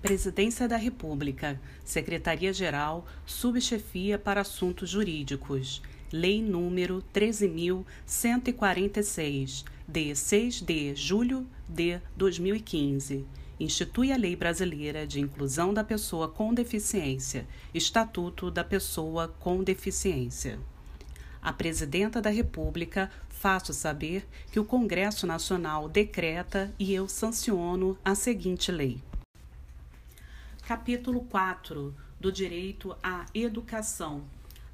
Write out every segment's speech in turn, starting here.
Presidência da República, Secretaria-Geral, Subchefia para Assuntos Jurídicos. Lei número 13.146, de 6 de julho de 2015. Institui a Lei Brasileira de Inclusão da Pessoa com Deficiência, Estatuto da Pessoa com Deficiência. A Presidenta da República faço saber que o Congresso Nacional decreta e eu sanciono a seguinte lei. Capítulo 4 do Direito à Educação.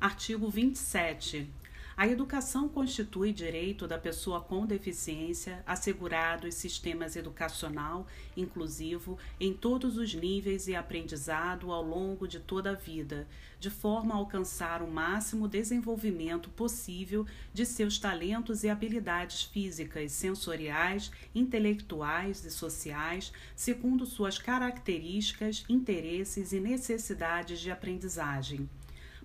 Artigo 27. A educação constitui direito da pessoa com deficiência assegurado em sistemas educacional inclusivo em todos os níveis e aprendizado ao longo de toda a vida, de forma a alcançar o máximo desenvolvimento possível de seus talentos e habilidades físicas, sensoriais, intelectuais e sociais, segundo suas características, interesses e necessidades de aprendizagem.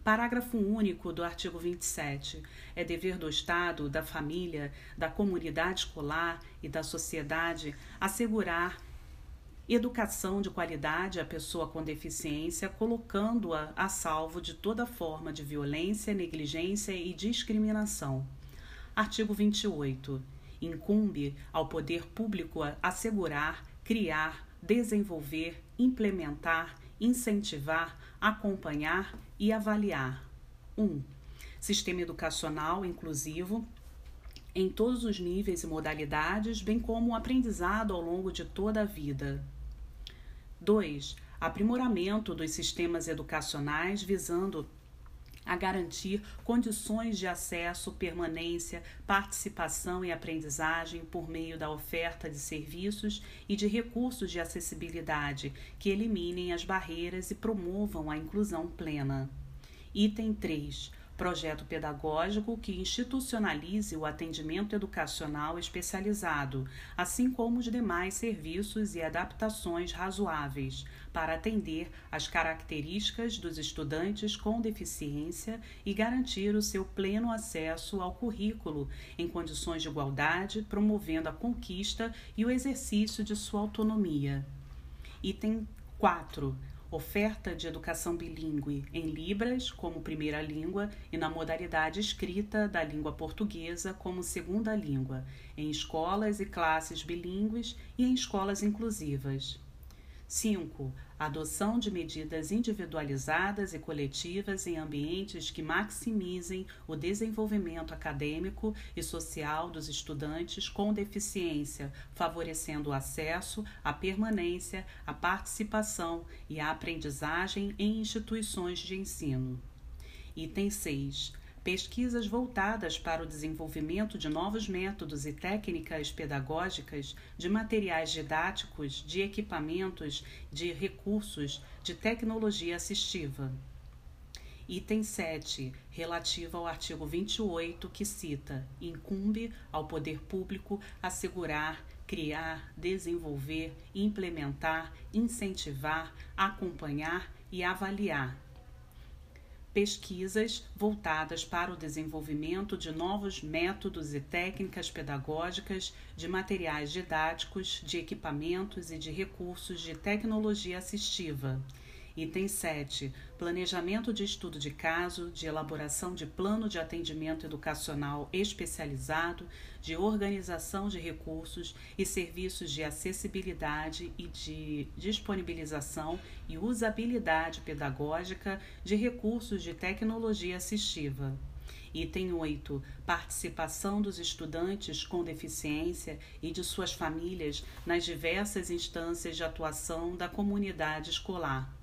Parágrafo único do artigo 27. É dever do Estado, da família, da comunidade escolar e da sociedade assegurar educação de qualidade à pessoa com deficiência, colocando-a a salvo de toda forma de violência, negligência e discriminação. Artigo 28. Incumbe ao poder público assegurar, criar, desenvolver, implementar, incentivar, acompanhar e avaliar. 1. Um, sistema educacional inclusivo em todos os níveis e modalidades, bem como o aprendizado ao longo de toda a vida. 2. Aprimoramento dos sistemas educacionais visando a garantir condições de acesso, permanência, participação e aprendizagem por meio da oferta de serviços e de recursos de acessibilidade que eliminem as barreiras e promovam a inclusão plena. Item 3 projeto pedagógico que institucionalize o atendimento educacional especializado, assim como os demais serviços e adaptações razoáveis, para atender às características dos estudantes com deficiência e garantir o seu pleno acesso ao currículo em condições de igualdade, promovendo a conquista e o exercício de sua autonomia. Item 4 oferta de educação bilíngue em Libras como primeira língua e na modalidade escrita da língua portuguesa como segunda língua, em escolas e classes bilíngues e em escolas inclusivas. 5. Adoção de medidas individualizadas e coletivas em ambientes que maximizem o desenvolvimento acadêmico e social dos estudantes com deficiência, favorecendo o acesso, a permanência, a participação e a aprendizagem em instituições de ensino. Item 6 pesquisas voltadas para o desenvolvimento de novos métodos e técnicas pedagógicas, de materiais didáticos, de equipamentos, de recursos, de tecnologia assistiva. Item 7, relativo ao artigo 28, que cita: incumbe ao poder público assegurar, criar, desenvolver, implementar, incentivar, acompanhar e avaliar pesquisas voltadas para o desenvolvimento de novos métodos e técnicas pedagógicas, de materiais didáticos, de equipamentos e de recursos de tecnologia assistiva Item 7. Planejamento de estudo de caso, de elaboração de plano de atendimento educacional especializado, de organização de recursos e serviços de acessibilidade e de disponibilização e usabilidade pedagógica de recursos de tecnologia assistiva. Item 8. Participação dos estudantes com deficiência e de suas famílias nas diversas instâncias de atuação da comunidade escolar.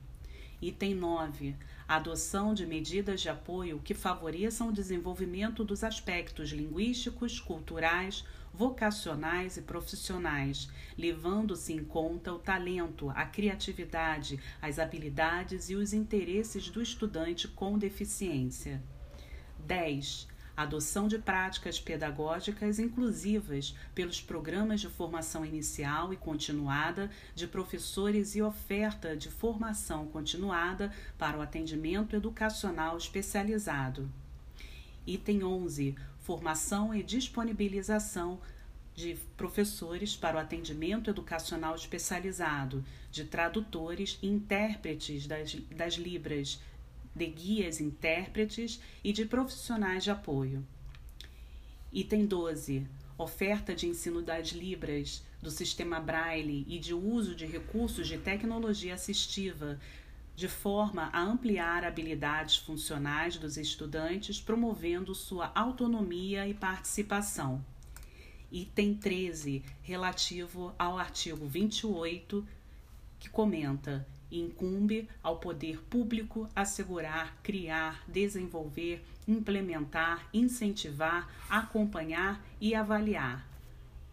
Item 9. Adoção de medidas de apoio que favoreçam o desenvolvimento dos aspectos linguísticos, culturais, vocacionais e profissionais, levando-se em conta o talento, a criatividade, as habilidades e os interesses do estudante com deficiência. 10 adoção de práticas pedagógicas inclusivas pelos programas de formação inicial e continuada de professores e oferta de formação continuada para o atendimento educacional especializado. Item 11. Formação e disponibilização de professores para o atendimento educacional especializado, de tradutores e intérpretes das, das Libras, de guias intérpretes e de profissionais de apoio. Item 12. Oferta de ensino das Libras, do sistema Braille e de uso de recursos de tecnologia assistiva, de forma a ampliar habilidades funcionais dos estudantes, promovendo sua autonomia e participação. Item 13, relativo ao artigo 28, que comenta: incumbe ao poder público assegurar, criar, desenvolver, implementar, incentivar, acompanhar e avaliar.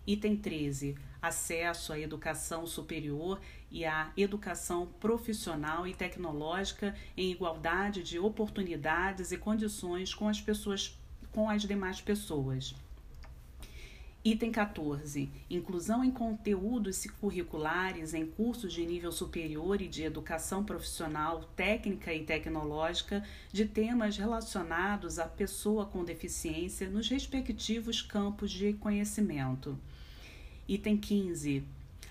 Item 13 acesso à educação superior e à educação profissional e tecnológica em igualdade de oportunidades e condições com as pessoas com as demais pessoas. Item 14. Inclusão em conteúdos curriculares em cursos de nível superior e de educação profissional, técnica e tecnológica de temas relacionados à pessoa com deficiência nos respectivos campos de conhecimento. Item 15.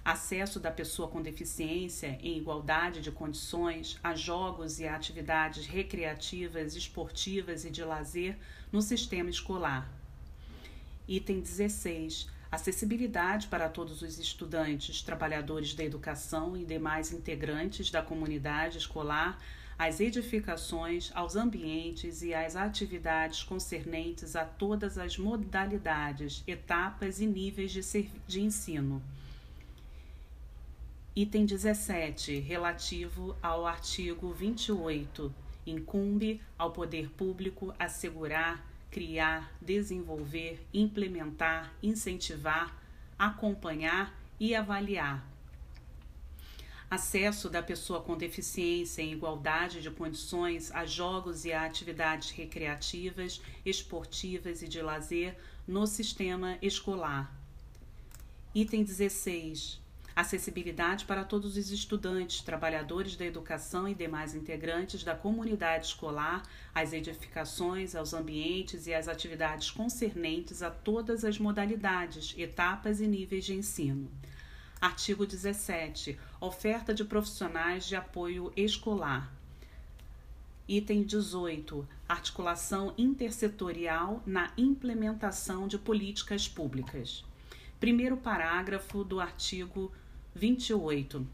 Acesso da pessoa com deficiência em igualdade de condições a jogos e atividades recreativas, esportivas e de lazer no sistema escolar. Item 16. Acessibilidade para todos os estudantes, trabalhadores da educação e demais integrantes da comunidade escolar às edificações, aos ambientes e às atividades concernentes a todas as modalidades, etapas e níveis de, de ensino. Item 17, relativo ao artigo 28, incumbe ao poder público assegurar, criar, desenvolver, implementar, incentivar, acompanhar e avaliar acesso da pessoa com deficiência em igualdade de condições a jogos e a atividades recreativas, esportivas e de lazer no sistema escolar. Item 16. Acessibilidade para todos os estudantes, trabalhadores da educação e demais integrantes da comunidade escolar, às edificações, aos ambientes e às atividades concernentes a todas as modalidades, etapas e níveis de ensino. Artigo 17. Oferta de profissionais de apoio escolar. Item 18. Articulação intersetorial na implementação de políticas públicas. Primeiro parágrafo do artigo 28.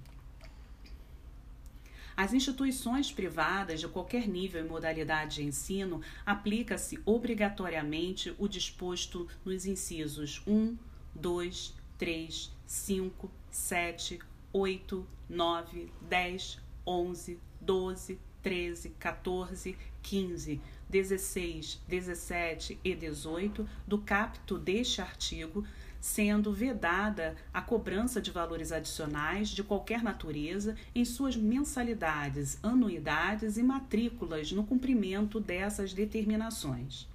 Às instituições privadas de qualquer nível e modalidade de ensino, aplica-se obrigatoriamente o disposto nos incisos 1, 2, 3, 5, 7, 8, 9, 10, 11, 12, 13, 14, 15, 16, 17 e 18 do capto deste artigo, sendo vedada a cobrança de valores adicionais de qualquer natureza em suas mensalidades, anuidades e matrículas no cumprimento dessas determinações.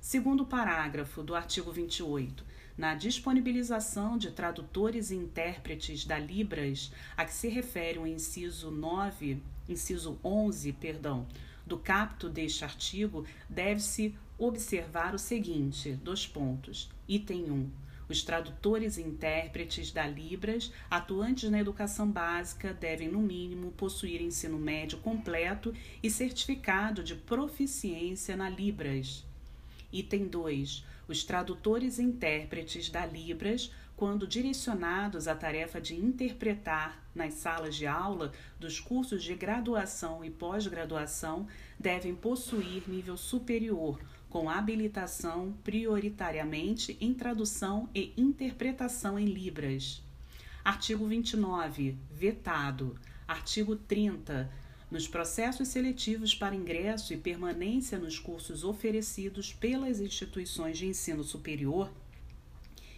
Segundo parágrafo do artigo 28, na disponibilização de tradutores e intérpretes da Libras, a que se refere o inciso 9, inciso 11, perdão, do capto deste artigo, deve-se observar o seguinte: dois pontos. Item 1. Os tradutores e intérpretes da Libras, atuantes na educação básica, devem, no mínimo, possuir ensino médio completo e certificado de proficiência na Libras. Item 2. Os tradutores e intérpretes da Libras, quando direcionados à tarefa de interpretar nas salas de aula dos cursos de graduação e pós-graduação, devem possuir nível superior, com habilitação prioritariamente em tradução e interpretação em Libras. Artigo 29. Vetado. Artigo 30 nos processos seletivos para ingresso e permanência nos cursos oferecidos pelas instituições de ensino superior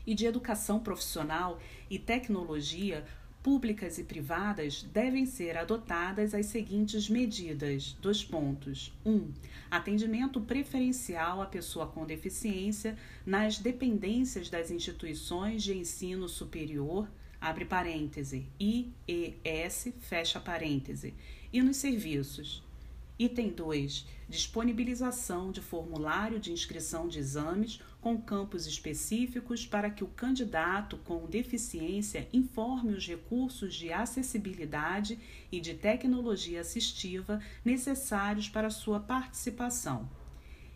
e de educação profissional e tecnologia públicas e privadas devem ser adotadas as seguintes medidas: dois pontos. 1. Um, atendimento preferencial à pessoa com deficiência nas dependências das instituições de ensino superior, abre parêntese, IES, fecha parêntese, e nos serviços. Item 2. Disponibilização de formulário de inscrição de exames com campos específicos para que o candidato com deficiência informe os recursos de acessibilidade e de tecnologia assistiva necessários para sua participação.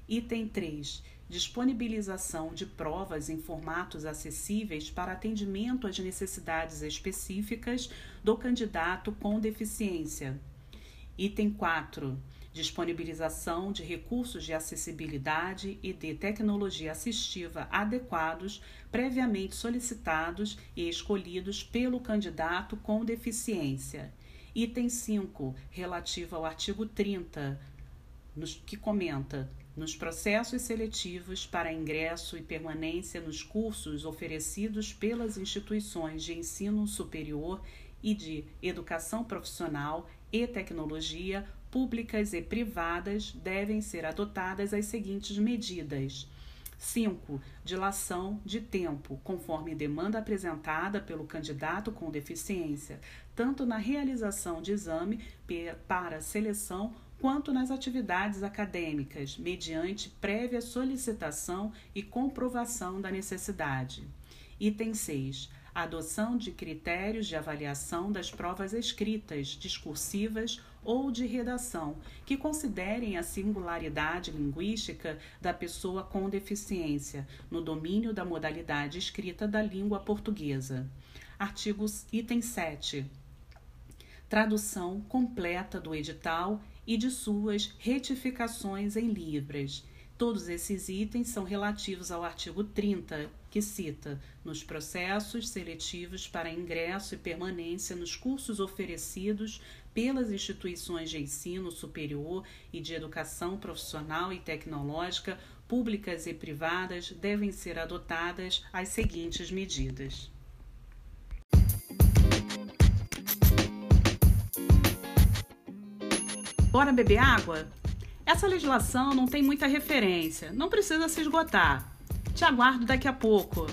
Item 3. Disponibilização de provas em formatos acessíveis para atendimento às necessidades específicas do candidato com deficiência. Item 4 disponibilização de recursos de acessibilidade e de tecnologia assistiva adequados, previamente solicitados e escolhidos pelo candidato com deficiência. Item 5, relativo ao artigo 30, nos, que comenta nos processos seletivos para ingresso e permanência nos cursos oferecidos pelas instituições de ensino superior e de educação profissional e tecnologia públicas e privadas devem ser adotadas as seguintes medidas. 5. Dilação de tempo, conforme demanda apresentada pelo candidato com deficiência, tanto na realização de exame para seleção quanto nas atividades acadêmicas, mediante prévia solicitação e comprovação da necessidade. Item 6 a adoção de critérios de avaliação das provas escritas, discursivas ou de redação, que considerem a singularidade linguística da pessoa com deficiência no domínio da modalidade escrita da língua portuguesa. Artigos item 7. Tradução completa do edital e de suas retificações em Libras Todos esses itens são relativos ao artigo 30, que cita nos processos seletivos para ingresso e permanência nos cursos oferecidos pelas instituições de ensino superior e de educação profissional e tecnológica, públicas e privadas, devem ser adotadas as seguintes medidas. Bora beber água? Essa legislação não tem muita referência, não precisa se esgotar. Te aguardo daqui a pouco.